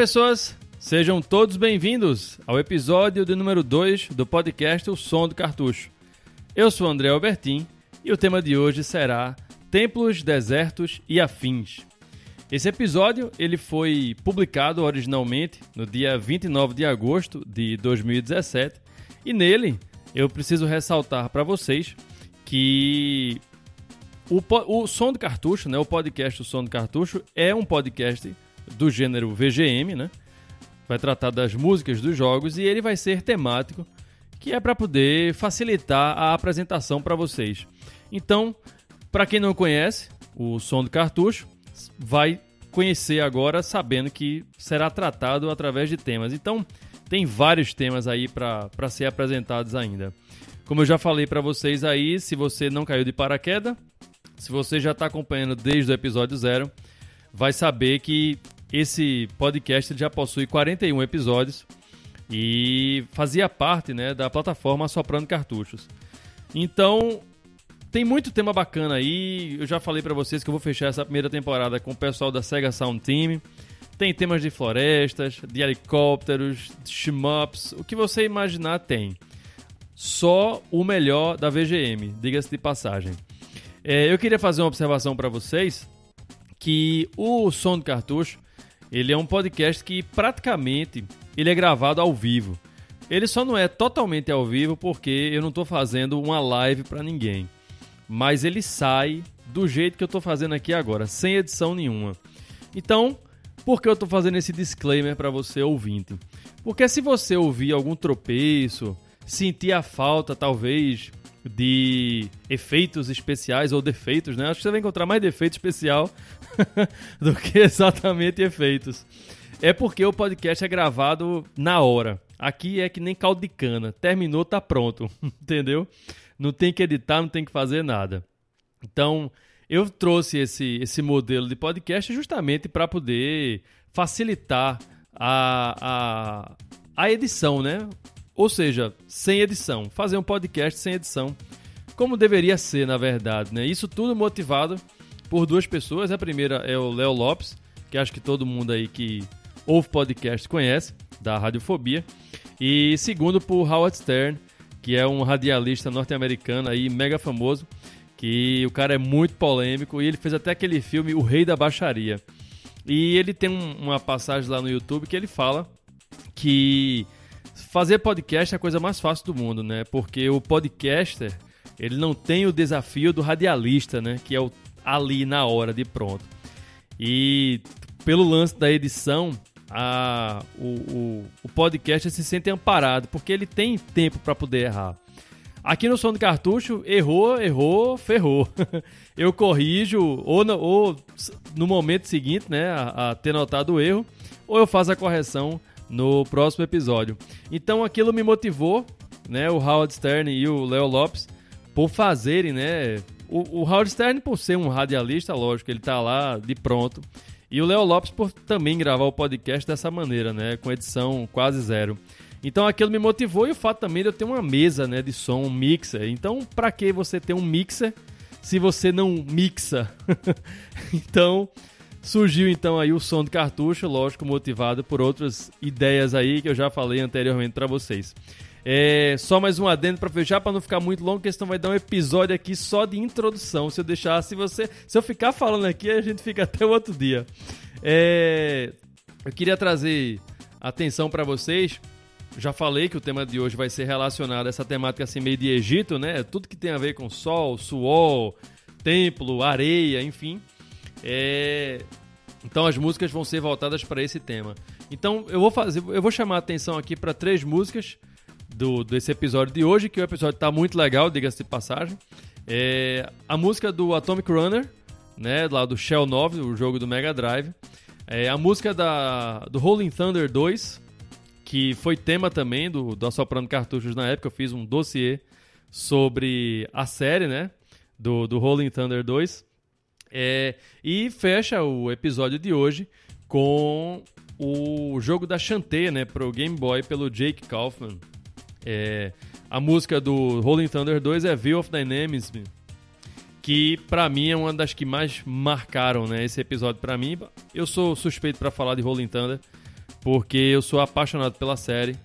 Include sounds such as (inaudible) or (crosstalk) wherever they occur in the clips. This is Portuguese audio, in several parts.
Pessoas! Sejam todos bem-vindos ao episódio de número 2 do podcast O Som do Cartucho. Eu sou André Albertin e o tema de hoje será Templos, Desertos e Afins. Esse episódio ele foi publicado originalmente no dia 29 de agosto de 2017 e nele eu preciso ressaltar para vocês que o, o Som do Cartucho, né, o podcast O Som do Cartucho, é um podcast do gênero VGM, né? Vai tratar das músicas dos jogos e ele vai ser temático, que é para poder facilitar a apresentação para vocês. Então, para quem não conhece o Som do Cartucho, vai conhecer agora sabendo que será tratado através de temas. Então, tem vários temas aí para ser apresentados ainda. Como eu já falei para vocês aí, se você não caiu de paraquedas, se você já está acompanhando desde o episódio zero, vai saber que esse podcast já possui 41 episódios e fazia parte né, da plataforma Soprando Cartuchos. Então, tem muito tema bacana aí. Eu já falei para vocês que eu vou fechar essa primeira temporada com o pessoal da Sega Sound Team. Tem temas de florestas, de helicópteros, de shmups, o que você imaginar tem. Só o melhor da VGM, diga-se de passagem. É, eu queria fazer uma observação para vocês que o Som do Cartucho ele é um podcast que praticamente ele é gravado ao vivo. Ele só não é totalmente ao vivo porque eu não estou fazendo uma live para ninguém. Mas ele sai do jeito que eu estou fazendo aqui agora, sem edição nenhuma. Então, por que eu estou fazendo esse disclaimer para você ouvinte? Porque se você ouvir algum tropeço, sentir a falta talvez de efeitos especiais ou defeitos, né? Acho que você vai encontrar mais defeito especial (laughs) do que exatamente efeitos. É porque o podcast é gravado na hora. Aqui é que nem caldo de cana. Terminou, tá pronto. (laughs) Entendeu? Não tem que editar, não tem que fazer nada. Então, eu trouxe esse, esse modelo de podcast justamente para poder facilitar a, a, a edição, né? Ou seja, sem edição. Fazer um podcast sem edição. Como deveria ser, na verdade, né? Isso tudo motivado por duas pessoas. A primeira é o Léo Lopes, que acho que todo mundo aí que ouve podcast conhece, da Radiofobia. E segundo por Howard Stern, que é um radialista norte-americano aí mega famoso, que o cara é muito polêmico e ele fez até aquele filme O Rei da Baixaria. E ele tem um, uma passagem lá no YouTube que ele fala que fazer podcast é a coisa mais fácil do mundo, né? Porque o podcaster, ele não tem o desafio do radialista, né? Que é o ali na hora de pronto. E pelo lance da edição, a, o, o, o podcast se sente amparado, porque ele tem tempo para poder errar. Aqui no som do cartucho, errou, errou, ferrou. (laughs) eu corrijo, ou no, ou no momento seguinte, né, a, a, ter notado o erro, ou eu faço a correção no próximo episódio. Então aquilo me motivou, né, o Howard Stern e o Léo Lopes, por fazerem, né, o, o Howard Stern por ser um radialista, lógico, ele tá lá de pronto. E o Léo Lopes por também gravar o podcast dessa maneira, né, com edição quase zero. Então aquilo me motivou e o fato também de eu ter uma mesa né, de som, um mixer. Então, para que você ter um mixer se você não mixa? (laughs) então, surgiu então aí o som do cartucho, lógico, motivado por outras ideias aí que eu já falei anteriormente para vocês. É, só mais um adendo para fechar, para não ficar muito longo, que senão vai dar um episódio aqui só de introdução. Se eu deixar, se você, se eu ficar falando aqui, a gente fica até o outro dia. É, eu queria trazer atenção para vocês já falei que o tema de hoje vai ser relacionado a essa temática assim meio de Egito, né? Tudo que tem a ver com sol, suor, templo, areia, enfim. É... Então as músicas vão ser voltadas para esse tema. Então eu vou fazer, eu vou chamar a atenção aqui para três músicas do desse episódio de hoje, que o episódio está muito legal, diga-se de passagem. É... a música do Atomic Runner, né, lá do Shell 9, o jogo do Mega Drive. É, a música da, do Rolling Thunder 2, que foi tema também do, do Assoprando Cartuchos na época. Eu fiz um dossiê sobre a série, né? Do, do Rolling Thunder 2. É, e fecha o episódio de hoje com o jogo da Shantae, né? Pro Game Boy pelo Jake Kaufman. É, a música do Rolling Thunder 2 é View of Dynamism, que para mim é uma das que mais marcaram, né? Esse episódio para mim. Eu sou suspeito para falar de Rolling Thunder porque eu sou apaixonado pela série.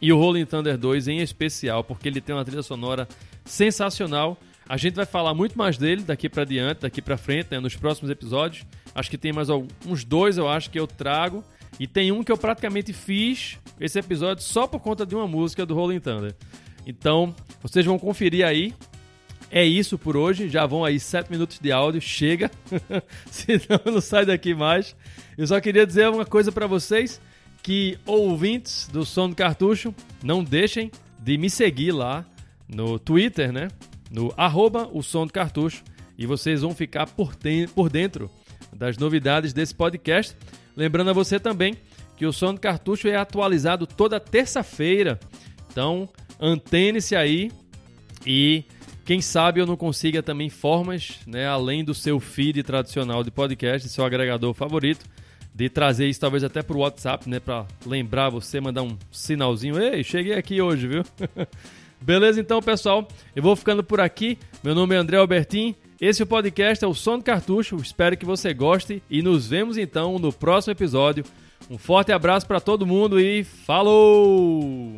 E o Rolling Thunder 2 em especial, porque ele tem uma trilha sonora sensacional. A gente vai falar muito mais dele daqui para diante, daqui para frente, né, nos próximos episódios. Acho que tem mais uns dois, eu acho, que eu trago. E tem um que eu praticamente fiz esse episódio só por conta de uma música do Rolling Thunder. Então, vocês vão conferir aí. É isso por hoje. Já vão aí sete minutos de áudio. Chega. (laughs) Senão não sai daqui mais. Eu só queria dizer uma coisa para vocês. Que ouvintes do Som do Cartucho, não deixem de me seguir lá no Twitter, né? No arroba o Som do Cartucho. E vocês vão ficar por, por dentro das novidades desse podcast. Lembrando a você também que o Som do Cartucho é atualizado toda terça-feira. Então, antene-se aí e quem sabe eu não consiga também formas, né, além do seu feed tradicional de podcast, seu agregador favorito, de trazer isso talvez até para o WhatsApp, né, para lembrar você, mandar um sinalzinho, ei, cheguei aqui hoje, viu? (laughs) Beleza então, pessoal? Eu vou ficando por aqui. Meu nome é André Albertin. Esse é o podcast é o Som do Cartucho. Espero que você goste e nos vemos então no próximo episódio. Um forte abraço para todo mundo e falou!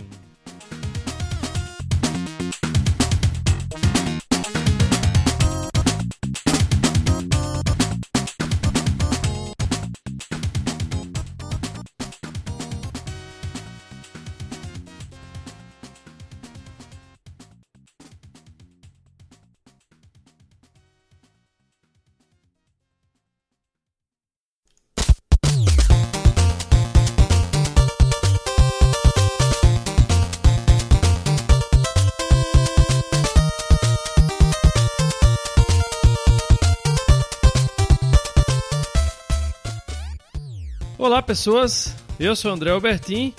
Olá, pessoas. Eu sou André Albertin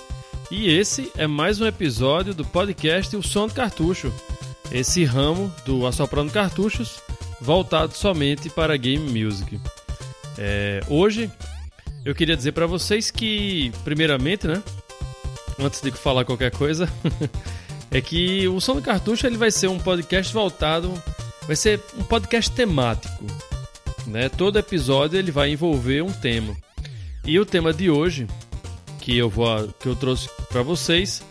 e esse é mais um episódio do podcast O Som do Cartucho. Esse ramo do Assoprando Cartuchos voltado somente para game music. É, hoje eu queria dizer para vocês que, primeiramente, né, antes de falar qualquer coisa, (laughs) é que o Som do Cartucho ele vai ser um podcast voltado, vai ser um podcast temático. Né? Todo episódio ele vai envolver um tema. E o tema de hoje, que eu vou que eu trouxe para vocês,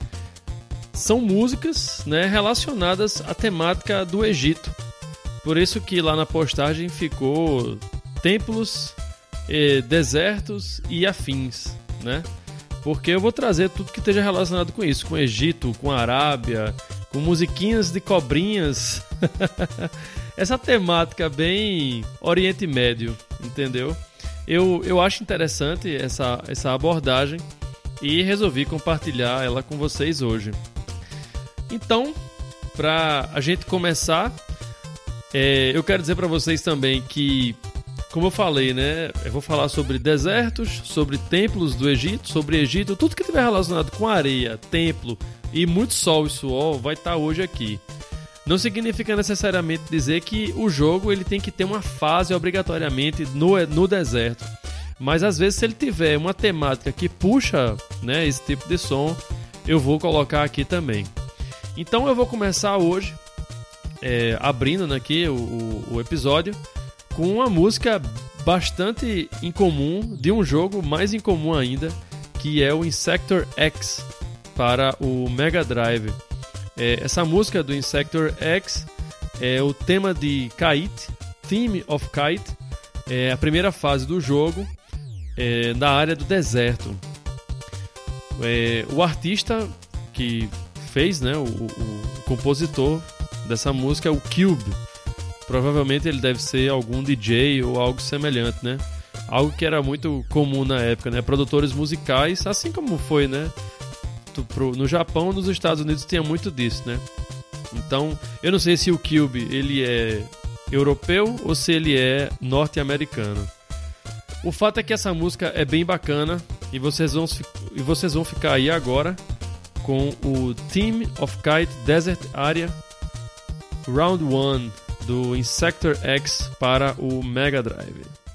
são músicas, né, relacionadas à temática do Egito. Por isso que lá na postagem ficou templos, eh, desertos e afins, né? Porque eu vou trazer tudo que esteja relacionado com isso, com o Egito, com a Arábia, com musiquinhas de cobrinhas. (laughs) Essa temática bem Oriente Médio, entendeu? Eu, eu acho interessante essa, essa abordagem e resolvi compartilhar ela com vocês hoje. Então, para a gente começar, é, eu quero dizer para vocês também que, como eu falei, né, eu vou falar sobre desertos, sobre templos do Egito, sobre Egito, tudo que tiver relacionado com areia, templo e muito sol e suor vai estar tá hoje aqui. Não significa necessariamente dizer que o jogo ele tem que ter uma fase obrigatoriamente no, no deserto. Mas às vezes, se ele tiver uma temática que puxa né, esse tipo de som, eu vou colocar aqui também. Então eu vou começar hoje, é, abrindo né, aqui o, o, o episódio, com uma música bastante incomum de um jogo mais incomum ainda, que é o Insector X para o Mega Drive. É, essa música do Insector X é o tema de Kite, Theme of Kite, é a primeira fase do jogo é, na área do deserto. É, o artista que fez, né, o, o, compositor dessa música é o Cube. Provavelmente ele deve ser algum DJ ou algo semelhante, né? Algo que era muito comum na época, né? Produtores musicais, assim como foi, né? Pro, no Japão nos Estados Unidos tinha muito disso, né? Então, eu não sei se o Cube ele é europeu ou se ele é norte-americano. O fato é que essa música é bem bacana e vocês vão, e vocês vão ficar aí agora com o Team of Kite Desert Area Round 1 do Insector X para o Mega Drive.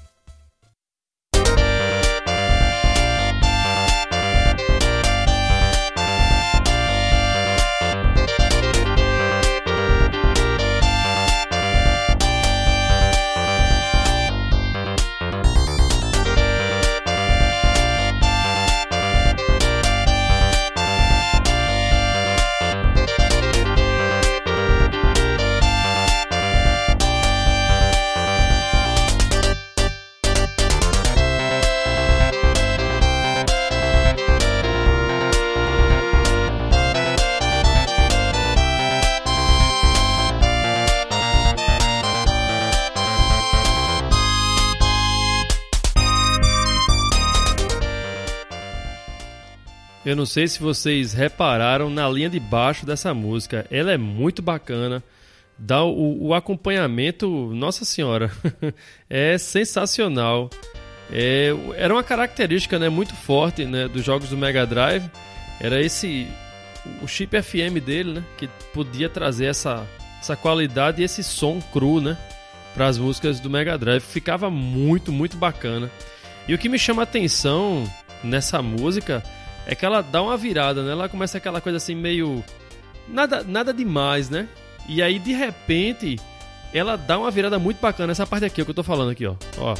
Eu não sei se vocês repararam na linha de baixo dessa música. Ela é muito bacana. Dá o, o acompanhamento, nossa senhora, (laughs) é sensacional. É, era uma característica né, muito forte né, dos jogos do Mega Drive. Era esse o chip FM dele, né, que podia trazer essa, essa qualidade e esse som cru, né, para as músicas do Mega Drive. Ficava muito, muito bacana. E o que me chama a atenção nessa música é que ela dá uma virada, né? Ela começa aquela coisa assim meio nada nada demais, né? E aí de repente ela dá uma virada muito bacana essa parte aqui, é o que eu tô falando aqui, ó. Ó.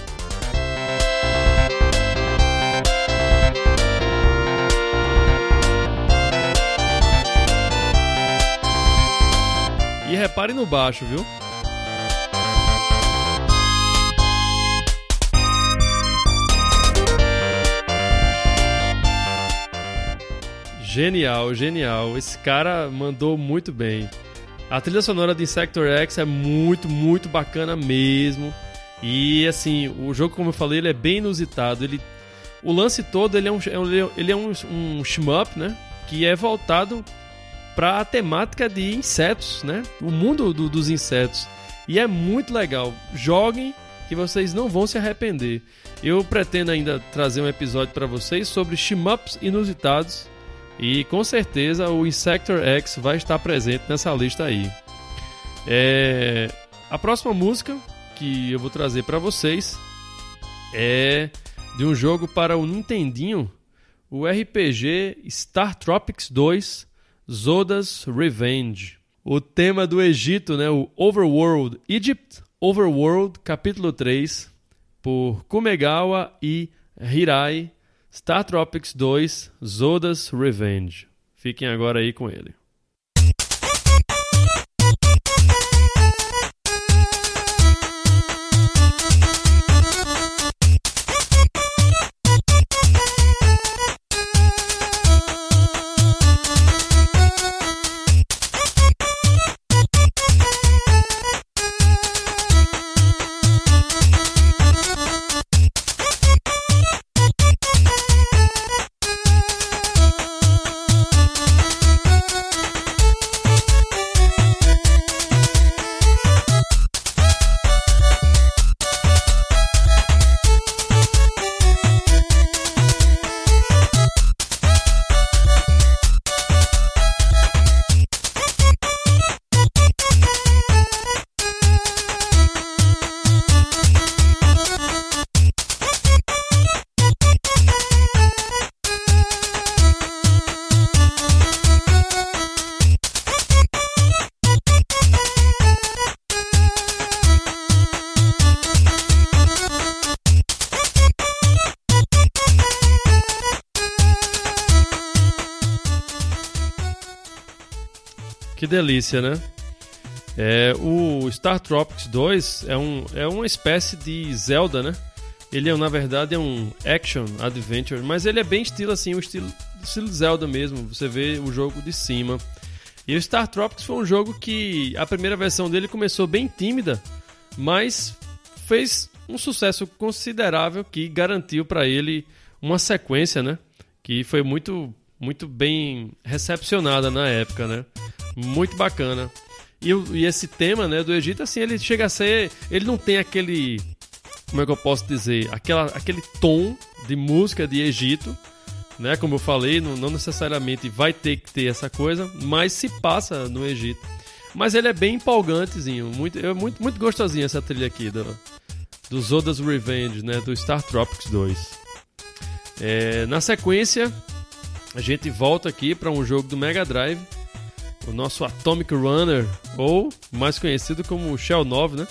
E repare no baixo, viu? Genial, genial. Esse cara mandou muito bem. A trilha sonora de Sector X é muito, muito bacana mesmo. E assim, o jogo, como eu falei, ele é bem inusitado. Ele, o lance todo ele é um, ele é um, um shmup, né? Que é voltado para a temática de insetos, né? O mundo do, dos insetos. E é muito legal. Joguem que vocês não vão se arrepender. Eu pretendo ainda trazer um episódio para vocês sobre shmups inusitados e com certeza o Insector X vai estar presente nessa lista aí. É... A próxima música que eu vou trazer para vocês é de um jogo para o Nintendinho, o RPG Star Tropics 2 Zoda's Revenge. O tema do Egito, né, o Overworld Egypt Overworld capítulo 3 por Kumegawa e Hirai Star Tropics 2 Zoda's Revenge. Fiquem agora aí com ele. Delícia, né? É, o Star Tropics 2 é, um, é uma espécie de Zelda, né? Ele é, na verdade é um action adventure, mas ele é bem estilo assim, o estilo, estilo Zelda mesmo. Você vê o jogo de cima. E o Star Tropics foi um jogo que a primeira versão dele começou bem tímida, mas fez um sucesso considerável que garantiu para ele uma sequência, né? Que foi muito muito bem recepcionada na época, né? Muito bacana. E, e, esse tema, né, do Egito, assim, ele chega a ser. Ele não tem aquele. Como é que eu posso dizer? Aquela, aquele tom de música de Egito, né? Como eu falei, não, não necessariamente vai ter que ter essa coisa, mas se passa no Egito. Mas ele é bem empolgantezinho, muito, é muito, muito gostosinho essa trilha aqui do, do Zoda's Revenge, né? Do Star Tropics 2. É, na sequência, a gente volta aqui para um jogo do Mega Drive o nosso Atomic Runner, ou mais conhecido como Shell 9, né?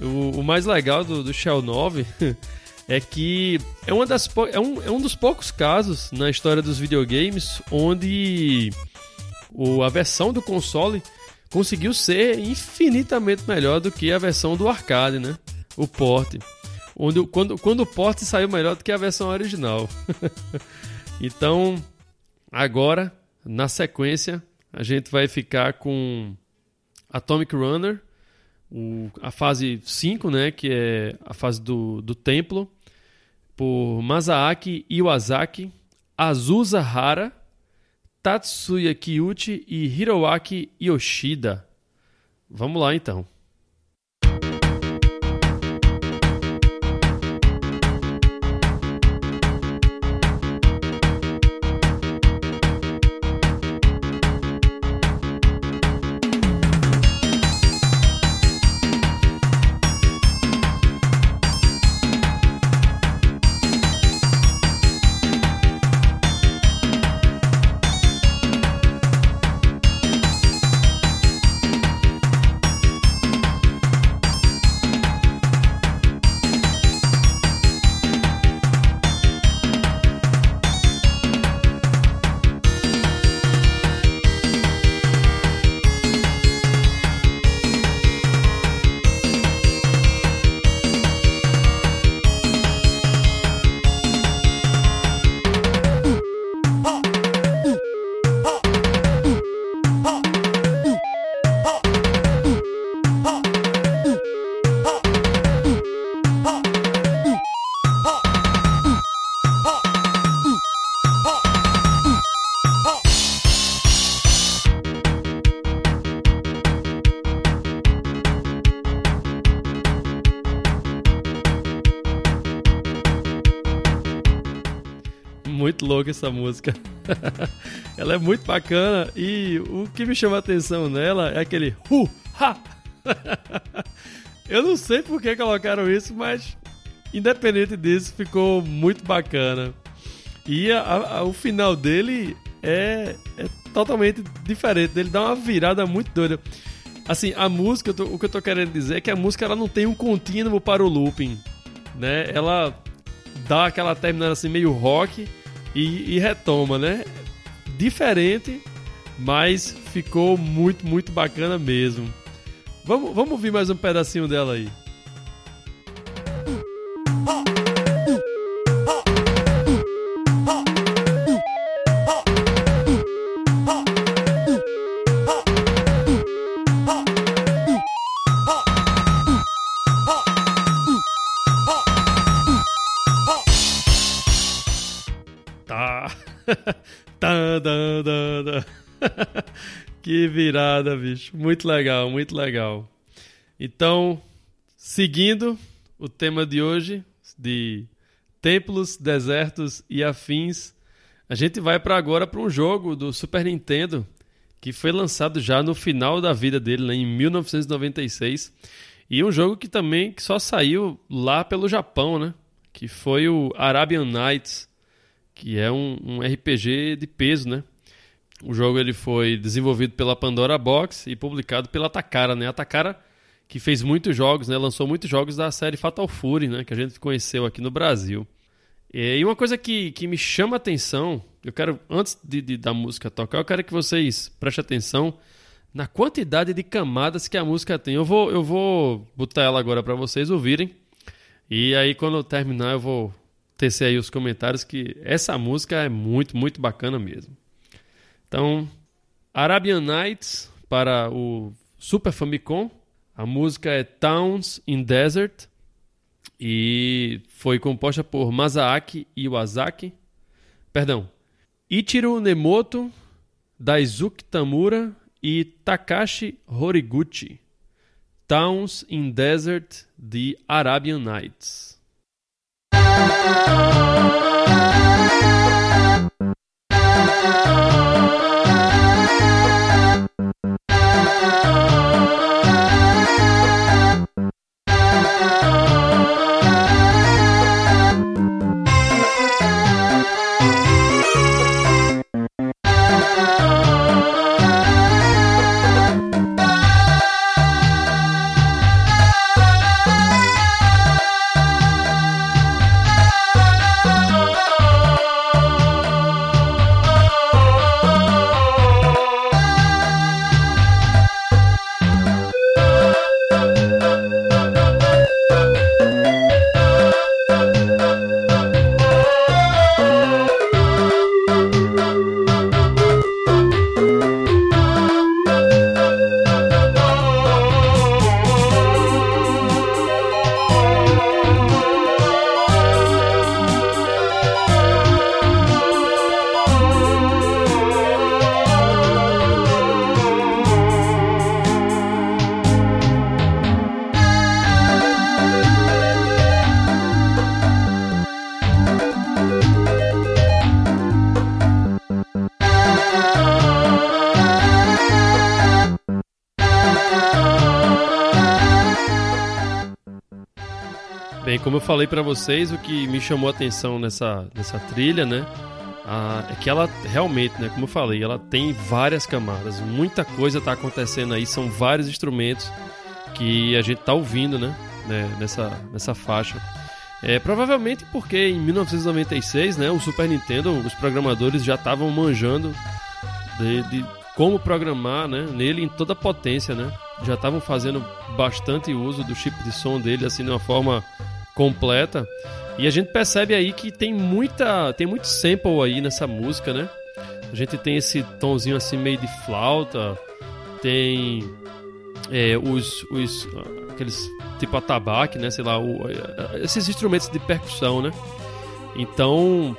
O, o mais legal do, do, Shell 9 (laughs) é que é, uma das, é, um, é um dos poucos casos na história dos videogames onde o, a versão do console conseguiu ser infinitamente melhor do que a versão do arcade, né? O port. Onde, quando, quando o port saiu melhor do que a versão original. (laughs) então, agora, na sequência, a gente vai ficar com Atomic Runner, o, a fase 5, né, que é a fase do, do templo, por Masaaki Iwasaki, Azusa Hara, Tatsuya Kiyuchi e Hiroaki Yoshida. Vamos lá então. Essa música. (laughs) ela é muito bacana e o que me chama a atenção nela é aquele hu ha. (laughs) Eu não sei por que colocaram isso, mas independente disso, ficou muito bacana. E a, a, o final dele é, é, totalmente diferente. Ele dá uma virada muito doida. Assim, a música, tô, o que eu tô querendo dizer é que a música ela não tem um contínuo para o looping, né? Ela dá aquela terminada assim meio rock e, e retoma, né? Diferente, mas ficou muito, muito bacana mesmo. Vamos, vamos ouvir mais um pedacinho dela aí. Tá, tá, tá, tá. que virada, bicho. Muito legal, muito legal. Então, seguindo o tema de hoje, de templos, desertos e afins, a gente vai para agora para um jogo do Super Nintendo que foi lançado já no final da vida dele, né, em 1996. E um jogo que também que só saiu lá pelo Japão, né? Que foi o Arabian Nights que é um, um RPG de peso, né? O jogo ele foi desenvolvido pela Pandora Box e publicado pela Takara, né? A Takara que fez muitos jogos, né? Lançou muitos jogos da série Fatal Fury, né? Que a gente conheceu aqui no Brasil. E uma coisa que, que me chama a atenção, eu quero, antes de, de, da música tocar, eu quero que vocês prestem atenção na quantidade de camadas que a música tem. Eu vou, eu vou botar ela agora para vocês ouvirem. E aí, quando eu terminar, eu vou tecer aí os comentários que essa música é muito, muito bacana mesmo. Então, Arabian Nights para o Super Famicom. A música é Towns in Desert e foi composta por Masaaki Iwasaki. Perdão, Ichiro Nemoto, Daisuke Tamura e Takashi Horiguchi. Towns in Desert de Arabian Nights. Oh eu falei para vocês, o que me chamou a atenção nessa, nessa trilha, né? Ah, é que ela realmente, né, como eu falei, ela tem várias camadas, muita coisa está acontecendo aí, são vários instrumentos que a gente está ouvindo, né, né, nessa, nessa faixa. É, provavelmente porque em 1996, né, o Super Nintendo, os programadores já estavam manjando de, de, como programar, né, nele em toda potência, né, já estavam fazendo bastante uso do chip de som dele assim de uma forma completa. E a gente percebe aí que tem muita, tem muito sample aí nessa música, né? A gente tem esse tonzinho assim meio de flauta, tem é, os, os aqueles tipo atabaque, né? Sei lá, o, esses instrumentos de percussão, né? Então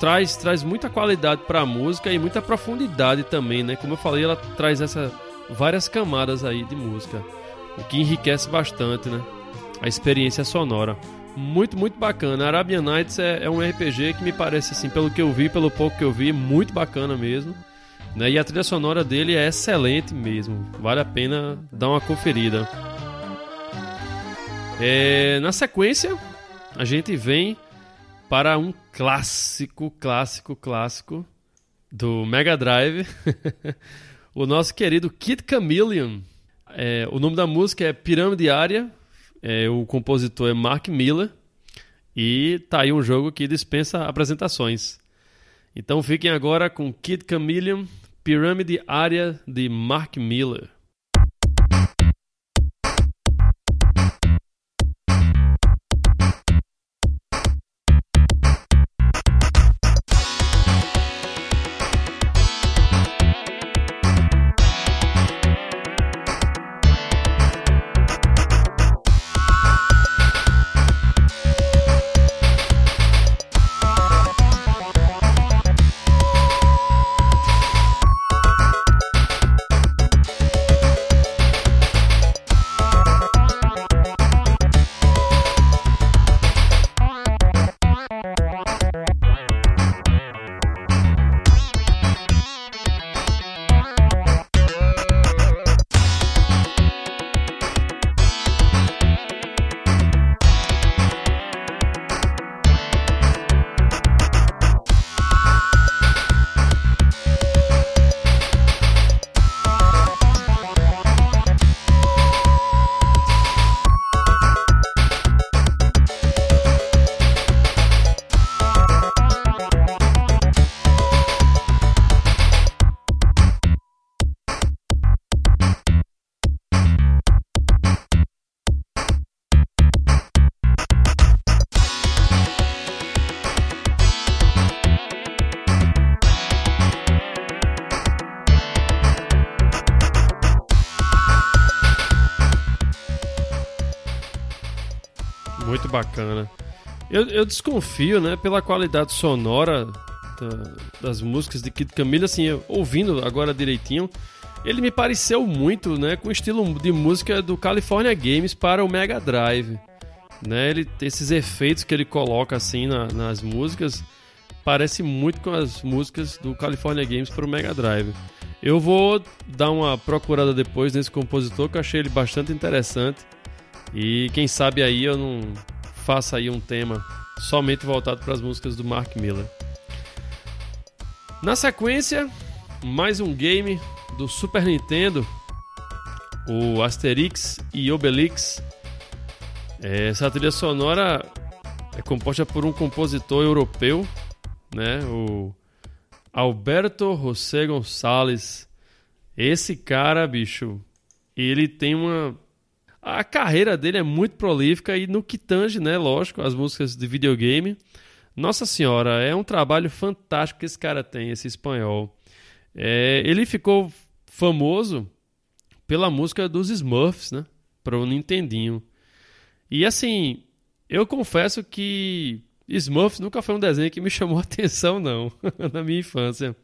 traz traz muita qualidade para a música e muita profundidade também, né? Como eu falei, ela traz essa várias camadas aí de música, o que enriquece bastante, né? A experiência sonora muito, muito bacana. Arabian Nights é, é, um RPG que me parece, assim, pelo que eu vi, pelo pouco que eu vi, muito bacana mesmo. Né? E a trilha sonora dele é excelente mesmo. Vale a pena dar uma conferida. É, na sequência, a gente vem para um clássico, clássico, clássico do Mega Drive. (laughs) o nosso querido Kid Chameleon. É, o nome da música é Pirâmide Área é, o compositor é Mark Miller e tá aí um jogo que dispensa apresentações. Então fiquem agora com Kid Chameleon, Pirâmide Área de Mark Miller. Bacana. Eu, eu desconfio, né, pela qualidade sonora da, das músicas de Kid Camille, assim, eu, ouvindo agora direitinho, ele me pareceu muito, né, com o estilo de música do California Games para o Mega Drive. Né, ele, esses efeitos que ele coloca assim na, nas músicas parece muito com as músicas do California Games para o Mega Drive. Eu vou dar uma procurada depois nesse compositor que eu achei ele bastante interessante. E quem sabe aí eu não faça aí um tema somente voltado para as músicas do Mark Miller. Na sequência, mais um game do Super Nintendo, o Asterix e Obelix. Essa trilha sonora é composta por um compositor europeu, né? O Alberto José Gonçalves. Esse cara, bicho, ele tem uma a carreira dele é muito prolífica e no que tange, né, lógico, as músicas de videogame. Nossa senhora, é um trabalho fantástico que esse cara tem, esse espanhol. É, ele ficou famoso pela música dos Smurfs, né, para o Nintendinho. E assim, eu confesso que Smurfs nunca foi um desenho que me chamou (laughs) atenção, não, (laughs) na minha infância.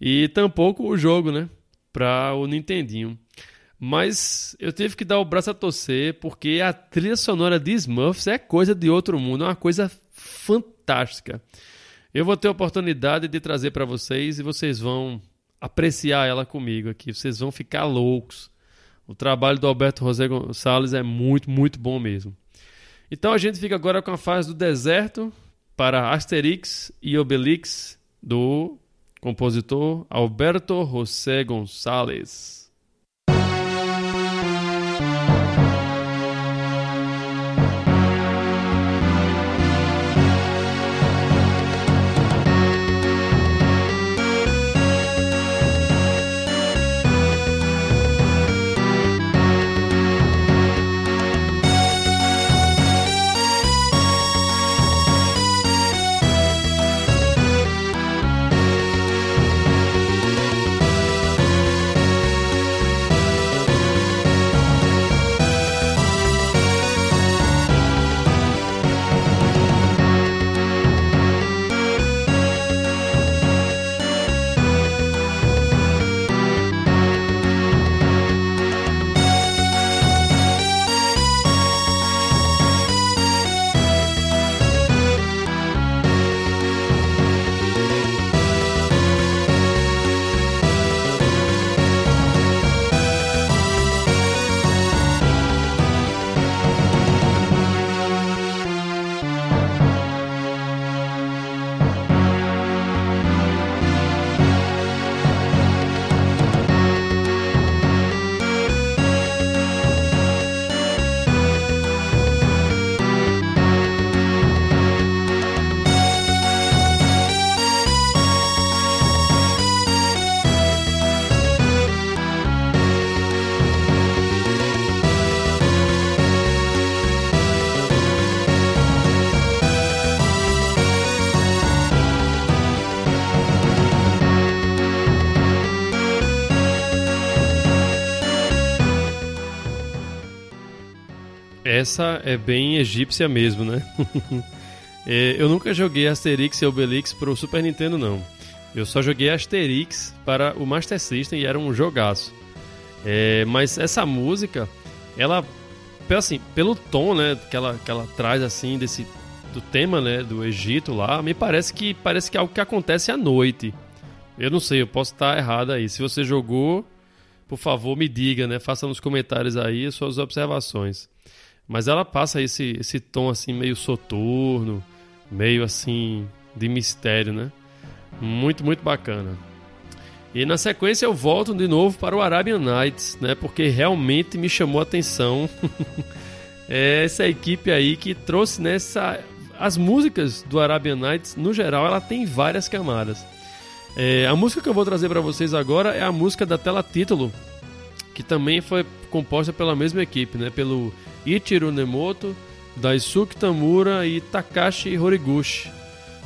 E tampouco o jogo, né, para o Nintendinho. Mas eu tive que dar o braço a torcer porque a trilha sonora de Smurfs é coisa de outro mundo, é uma coisa fantástica. Eu vou ter a oportunidade de trazer para vocês e vocês vão apreciar ela comigo aqui. Vocês vão ficar loucos. O trabalho do Alberto José Gonçalves é muito, muito bom mesmo. Então a gente fica agora com a fase do deserto para Asterix e Obelix do compositor Alberto José Gonçalves. Essa é bem egípcia mesmo, né? (laughs) é, eu nunca joguei Asterix e Obelix pro Super Nintendo, não. Eu só joguei Asterix para o Master System e era um jogaço. É, mas essa música, ela, assim, pelo tom, né, que ela, que ela traz assim desse do tema, né, do Egito lá, me parece que parece que é algo que acontece à noite. Eu não sei, eu posso estar errado aí. Se você jogou, por favor, me diga, né? Faça nos comentários aí suas observações. Mas ela passa esse, esse tom assim meio soturno, meio assim de mistério, né? Muito, muito bacana. E na sequência eu volto de novo para o Arabian Nights, né? Porque realmente me chamou a atenção (laughs) essa equipe aí que trouxe nessa as músicas do Arabian Nights, no geral, ela tem várias camadas. É, a música que eu vou trazer para vocês agora é a música da tela título, que também foi composta pela mesma equipe, né? Pelo Ichiro Nemoto, Daisuke Tamura e Takashi Horiguchi.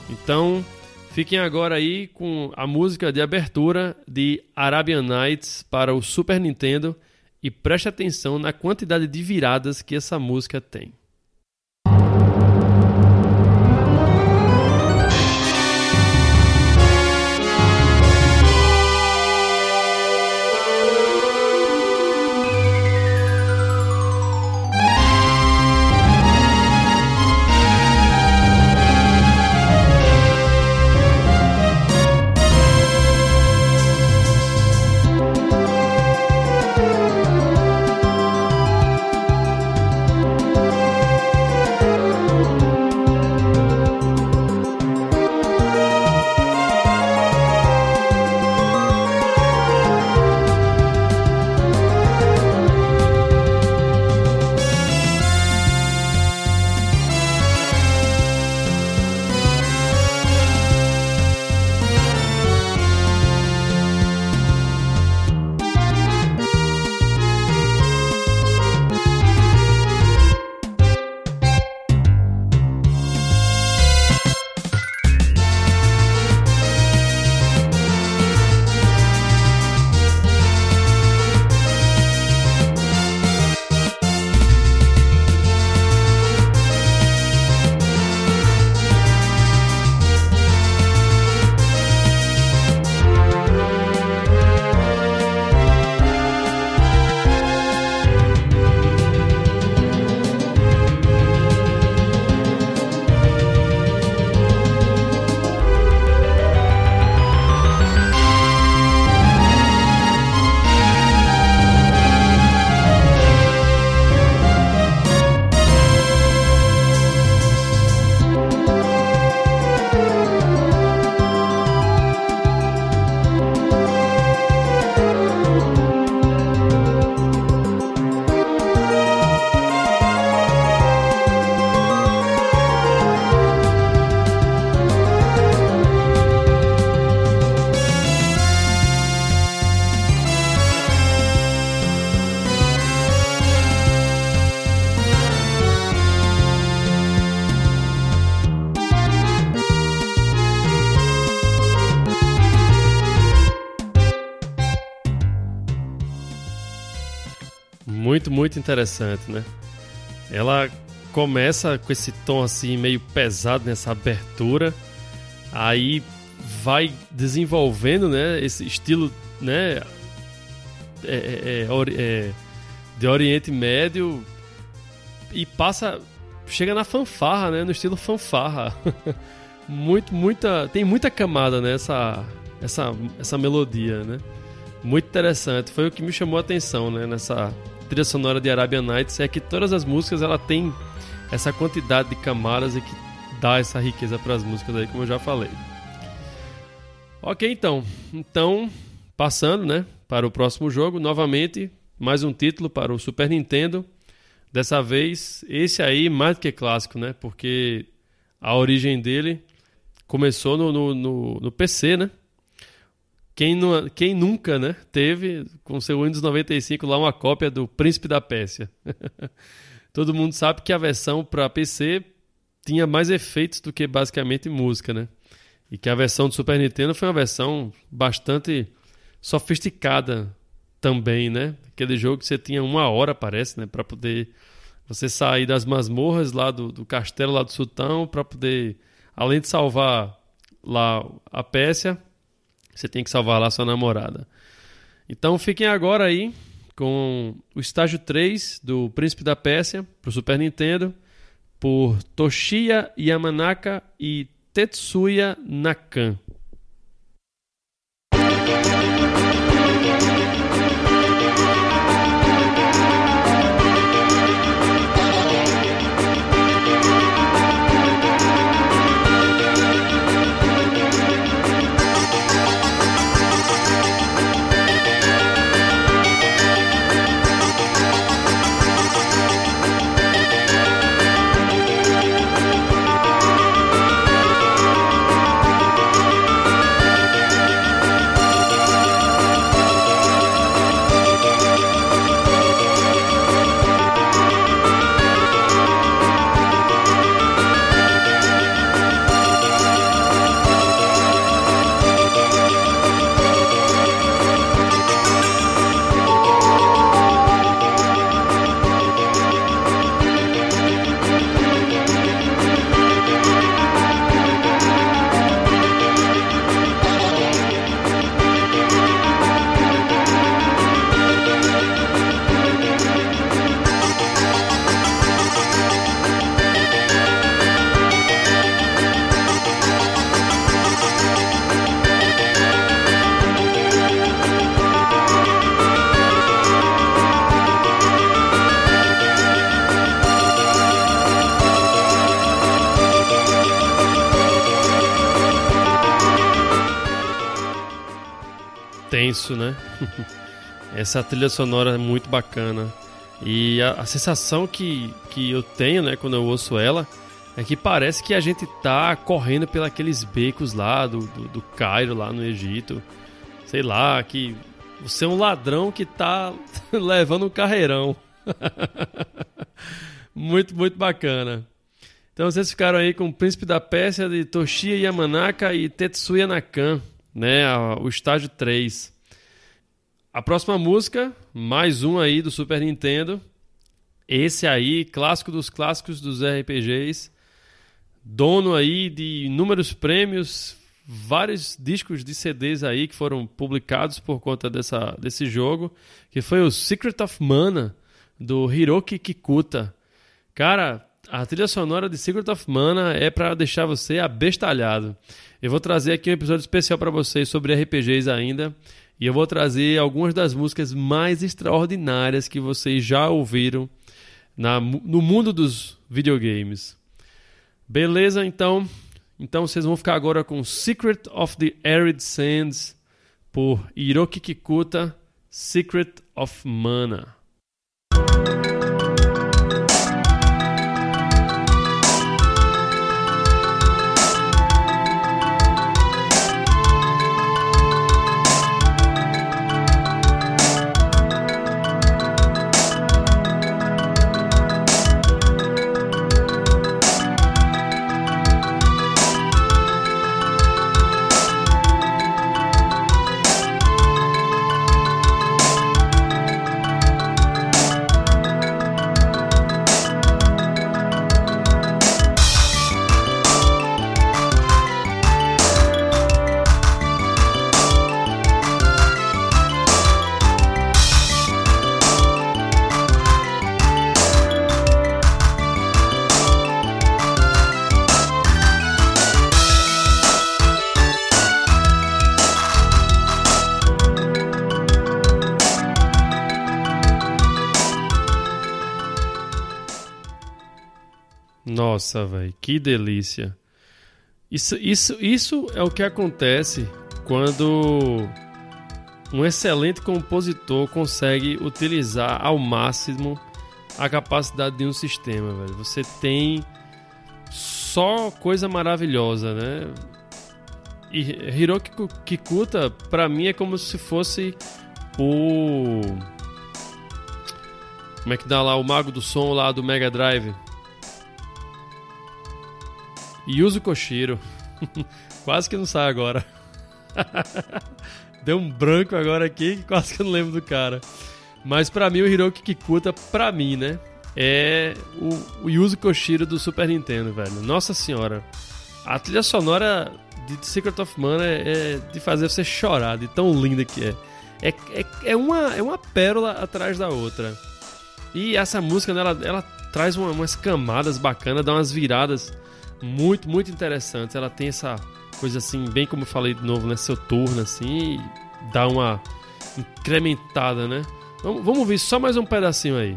Então, fiquem agora aí com a música de abertura de Arabian Nights para o Super Nintendo e preste atenção na quantidade de viradas que essa música tem. Muito, interessante, né? Ela começa com esse tom assim meio pesado nessa abertura, aí vai desenvolvendo, né, esse estilo, né, é, é, é, é de Oriente Médio e passa, chega na fanfarra, né, no estilo fanfarra. (laughs) muito, muita, tem muita camada nessa, essa, essa melodia, né? Muito interessante. Foi o que me chamou a atenção, né, nessa trilha sonora de Arabian Nights é que todas as músicas ela tem essa quantidade de camadas e que dá essa riqueza para as músicas aí, como eu já falei. Ok, então. Então, passando, né, para o próximo jogo, novamente, mais um título para o Super Nintendo. Dessa vez, esse aí mais do que clássico, né? Porque a origem dele começou no, no, no, no PC, né? Quem, não, quem nunca, né, teve com seu Windows 95 lá uma cópia do Príncipe da Pérsia? (laughs) Todo mundo sabe que a versão para PC tinha mais efeitos do que basicamente música, né? E que a versão do Super Nintendo foi uma versão bastante sofisticada também, né? Aquele jogo que você tinha uma hora, parece, né? Para poder você sair das masmorras lá do, do castelo lá do sultão, para poder, além de salvar lá a Pérsia, você tem que salvar lá sua namorada. Então fiquem agora aí com o estágio 3 do Príncipe da Pérsia para o Super Nintendo por Toshiya Yamanaka e Tetsuya Nakan. Né? (laughs) Essa trilha sonora é muito bacana. E a, a, sensação que, que eu tenho, né, quando eu ouço ela, é que parece que a gente tá correndo pelos becos lá do, do, do Cairo, lá no Egito. Sei lá, que você é um ladrão que tá (laughs) levando um carreirão. (laughs) muito, muito bacana. Então vocês ficaram aí com o Príncipe da Pérsia de Toshiya Yamanaka e Tetsuya Nakan, né, o estágio 3. A próxima música, mais um aí do Super Nintendo. Esse aí, clássico dos clássicos dos RPGs. Dono aí de inúmeros prêmios, vários discos de CDs aí que foram publicados por conta dessa, desse jogo, que foi o Secret of Mana, do Hiroki Kikuta. Cara, a trilha sonora de Secret of Mana é para deixar você abestalhado. Eu vou trazer aqui um episódio especial para vocês sobre RPGs ainda. E eu vou trazer algumas das músicas mais extraordinárias que vocês já ouviram na, no mundo dos videogames. Beleza, então? Então vocês vão ficar agora com Secret of the Arid Sands por Hiroki Kikuta, Secret of Mana. Nossa, velho, que delícia. Isso, isso, isso é o que acontece quando um excelente compositor consegue utilizar ao máximo a capacidade de um sistema, velho. Você tem só coisa maravilhosa, né? E Hiroki Kikuta, para mim, é como se fosse o. Como é que dá lá? O mago do som lá do Mega Drive. Yuzo Koshiro. (laughs) quase que não sai agora. (laughs) Deu um branco agora aqui, quase que eu não lembro do cara. Mas para mim, o Hiroki Kikuta, pra mim, né? É o, o Yuzo Koshiro do Super Nintendo, velho. Nossa senhora. A trilha sonora de Secret of Mana é, é de fazer você chorar, de tão linda que é. É, é, é, uma, é uma pérola atrás da outra. E essa música, né, ela, ela traz uma, umas camadas bacanas, dá umas viradas muito, muito interessantes. Ela tem essa coisa assim, bem como eu falei de novo, né? Seu turno, assim, dá uma incrementada, né? Vamos, vamos ouvir só mais um pedacinho aí.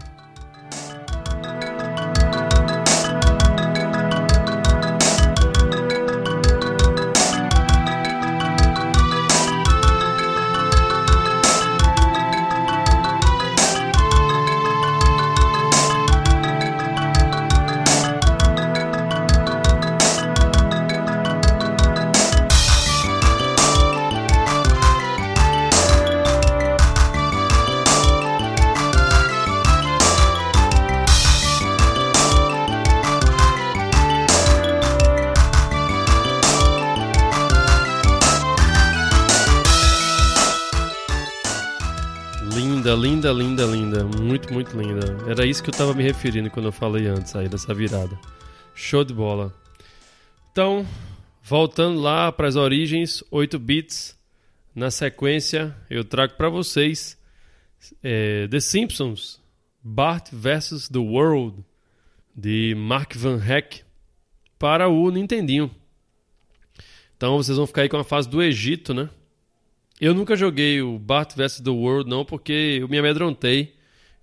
Muito, linda. Era isso que eu estava me referindo quando eu falei antes aí dessa virada. Show de bola. Então, voltando lá para as origens, 8 bits. Na sequência, eu trago para vocês é, The Simpsons, Bart vs. The World, de Mark Van Heck, para o Nintendinho. Então vocês vão ficar aí com a fase do Egito, né? Eu nunca joguei o Bart vs The World, não, porque eu me amedrontei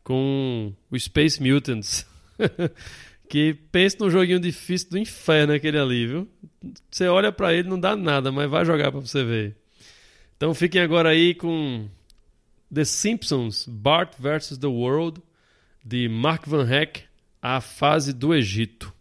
com o Space Mutants. (laughs) que pensa num joguinho difícil do inferno aquele ali, viu? Você olha para ele não dá nada, mas vai jogar para você ver. Então fiquem agora aí com The Simpsons Bart vs The World de Mark Van Heck, a fase do Egito.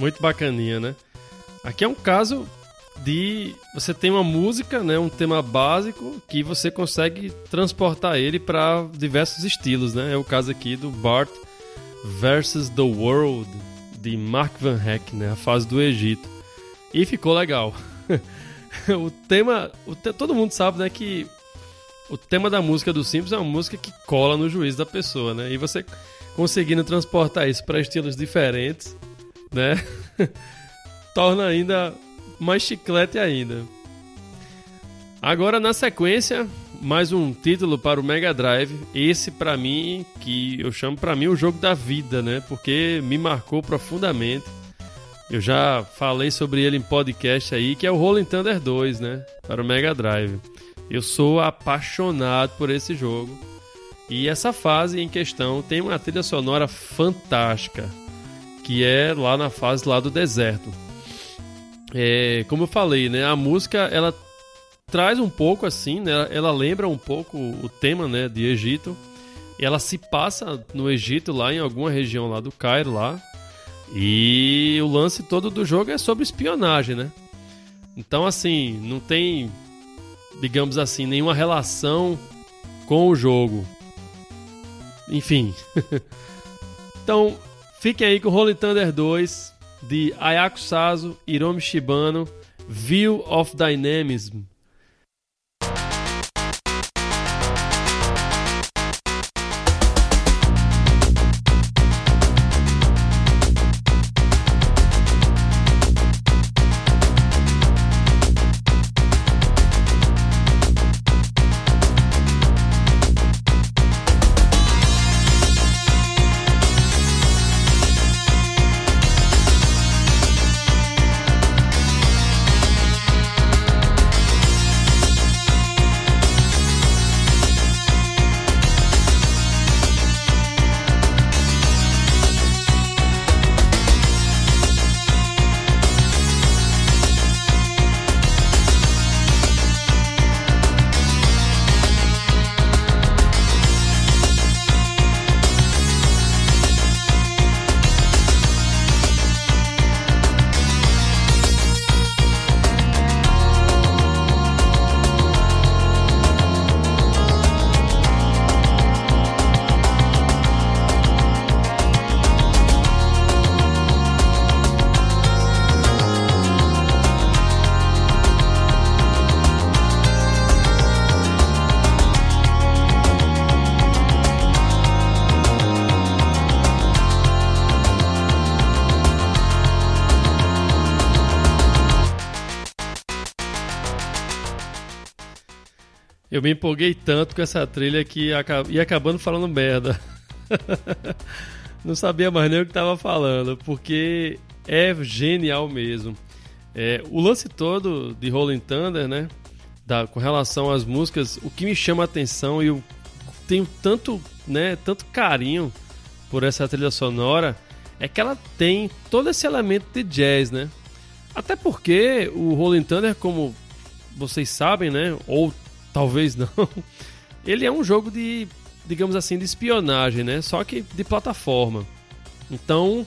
Muito bacaninha, né? Aqui é um caso de você tem uma música, né, um tema básico que você consegue transportar ele para diversos estilos, né? É o caso aqui do Bart versus the World de Mark Van Heck, né, a fase do Egito. E ficou legal. (laughs) o tema, o te, todo mundo sabe, né, que o tema da música do Simpsons é uma música que cola no juízo da pessoa, né? E você conseguindo transportar isso para estilos diferentes né? (laughs) Torna ainda mais chiclete ainda. Agora na sequência, mais um título para o Mega Drive. Esse para mim, que eu chamo para mim o jogo da vida, né? Porque me marcou profundamente. Eu já falei sobre ele em podcast aí, que é o Rolling Thunder 2, né? Para o Mega Drive. Eu sou apaixonado por esse jogo. E essa fase em questão tem uma trilha sonora fantástica que é lá na fase lá do deserto. É, como eu falei, né, a música ela traz um pouco assim, né, ela lembra um pouco o tema, né, de Egito. Ela se passa no Egito lá em alguma região lá do Cairo lá. E o lance todo do jogo é sobre espionagem, né? Então assim, não tem digamos assim, nenhuma relação com o jogo. Enfim. (laughs) então, fiquem aí com Holy Thunder 2 de Ayako Sazo, Hiromi Shibano, View of Dynamism. Eu me empolguei tanto com essa trilha que ia acabando falando merda. (laughs) Não sabia mais nem o que estava falando, porque é genial mesmo. É, o lance todo de Rolling Thunder, né? Da, com relação às músicas, o que me chama a atenção e eu tenho tanto, né, tanto carinho por essa trilha sonora é que ela tem todo esse elemento de jazz, né? Até porque o Rolling Thunder, como vocês sabem, né, ou talvez não. (laughs) Ele é um jogo de, digamos assim, de espionagem, né? Só que de plataforma. Então,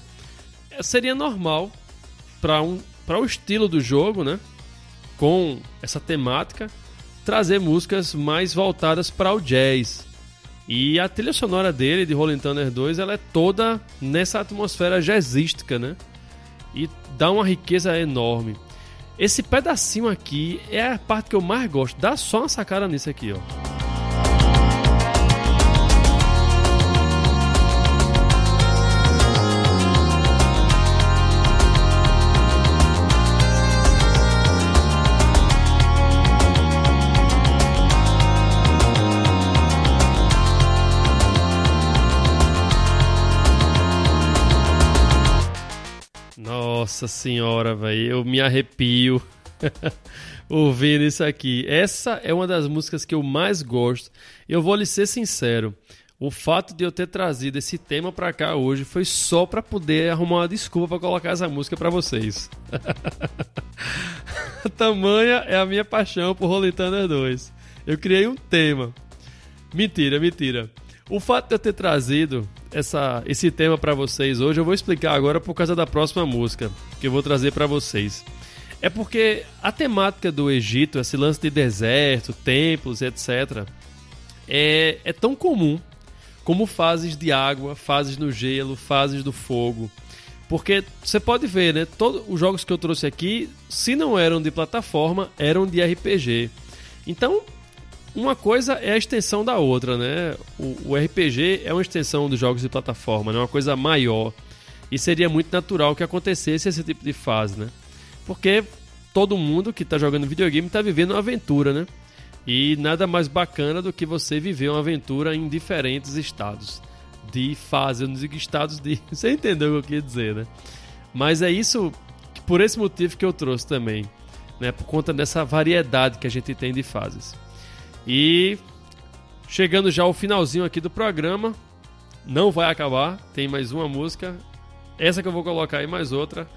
seria normal para um para o estilo do jogo, né? Com essa temática, trazer músicas mais voltadas para o jazz. E a trilha sonora dele, de Rolling Thunder 2, ela é toda nessa atmosfera jazzística, né? E dá uma riqueza enorme. Esse pedacinho aqui é a parte que eu mais gosto. Dá só uma sacada nisso aqui, ó. Nossa senhora, velho, eu me arrepio (laughs) ouvindo isso aqui. Essa é uma das músicas que eu mais gosto. Eu vou lhe ser sincero. O fato de eu ter trazido esse tema para cá hoje foi só para poder arrumar uma desculpa para colocar essa música para vocês. (laughs) Tamanha é a minha paixão por Holy Thunder 2. Eu criei um tema. Mentira, mentira. O fato de eu ter trazido essa, esse tema para vocês hoje, eu vou explicar agora por causa da próxima música que eu vou trazer para vocês. É porque a temática do Egito, esse lance de deserto, templos, etc., é, é tão comum como fases de água, fases no gelo, fases do fogo. Porque você pode ver, né? Todos os jogos que eu trouxe aqui, se não eram de plataforma, eram de RPG. Então, uma coisa é a extensão da outra, né? O, o RPG é uma extensão dos jogos de plataforma, é né? uma coisa maior. E seria muito natural que acontecesse esse tipo de fase, né? Porque todo mundo que está jogando videogame está vivendo uma aventura, né? E nada mais bacana do que você viver uma aventura em diferentes estados de fase. Eu não digo estados de. (laughs) Você entendeu o que eu quis dizer, né? Mas é isso, por esse motivo que eu trouxe também, né? Por conta dessa variedade que a gente tem de fases. E chegando já ao finalzinho aqui do programa, não vai acabar, tem mais uma música. Essa que eu vou colocar e mais outra,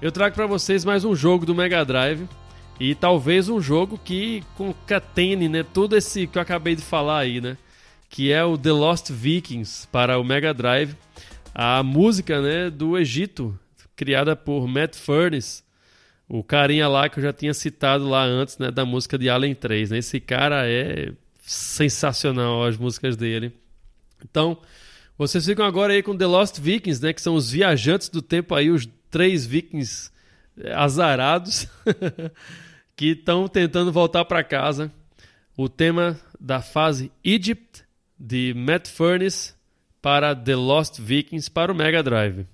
eu trago para vocês mais um jogo do Mega Drive e talvez um jogo que concatene, né, tudo esse que eu acabei de falar aí, né, que é o The Lost Vikings para o Mega Drive, a música, né, do Egito, criada por Matt Furniss, o carinha lá que eu já tinha citado lá antes, né, da música de Alien 3, né? Esse cara é sensacional as músicas dele. Então, vocês ficam agora aí com The Lost Vikings, né, que são os viajantes do tempo aí, os três vikings eh, azarados (laughs) que estão tentando voltar para casa. O tema da fase Egypt de Matt Furniss para The Lost Vikings para o Mega Drive.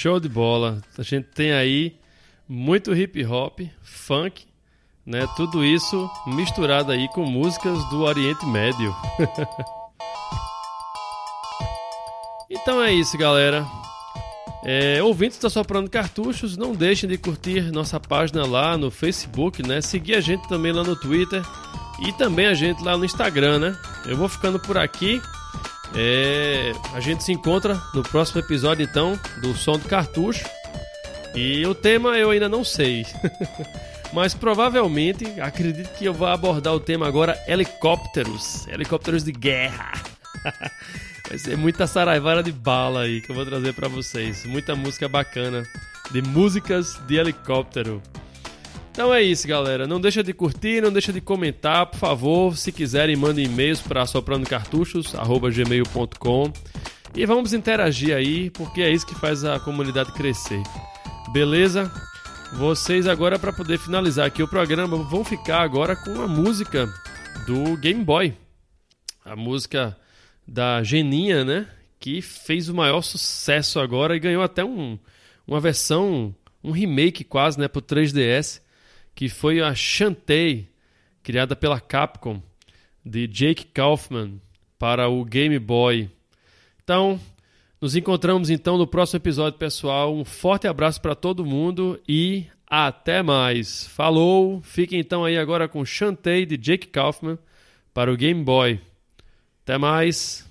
Show de bola. A gente tem aí muito hip hop, funk, né? Tudo isso misturado aí com músicas do Oriente Médio. (laughs) então é isso, galera. É, ouvintes da Soprando Cartuchos, não deixem de curtir nossa página lá no Facebook, né? Seguir a gente também lá no Twitter e também a gente lá no Instagram, né? Eu vou ficando por aqui. É, a gente se encontra no próximo episódio, então, do Som do Cartucho. E o tema eu ainda não sei. (laughs) Mas provavelmente, acredito que eu vou abordar o tema agora helicópteros. Helicópteros de guerra. (laughs) Vai ser muita saraivara de bala aí que eu vou trazer para vocês. Muita música bacana de músicas de helicóptero. Então é isso, galera. Não deixa de curtir, não deixa de comentar, por favor. Se quiserem, mandem e-mails para soprandocartuchos@gmail.com e vamos interagir aí, porque é isso que faz a comunidade crescer. Beleza? Vocês agora para poder finalizar aqui o programa vão ficar agora com a música do Game Boy. A música da Geninha, né? Que fez o maior sucesso agora e ganhou até um, uma versão, um remake quase, né, pro 3DS que foi a Shantae, criada pela Capcom, de Jake Kaufman, para o Game Boy. Então, nos encontramos então no próximo episódio, pessoal. Um forte abraço para todo mundo e até mais. Falou! Fiquem então aí agora com Shantae de Jake Kaufman para o Game Boy. Até mais!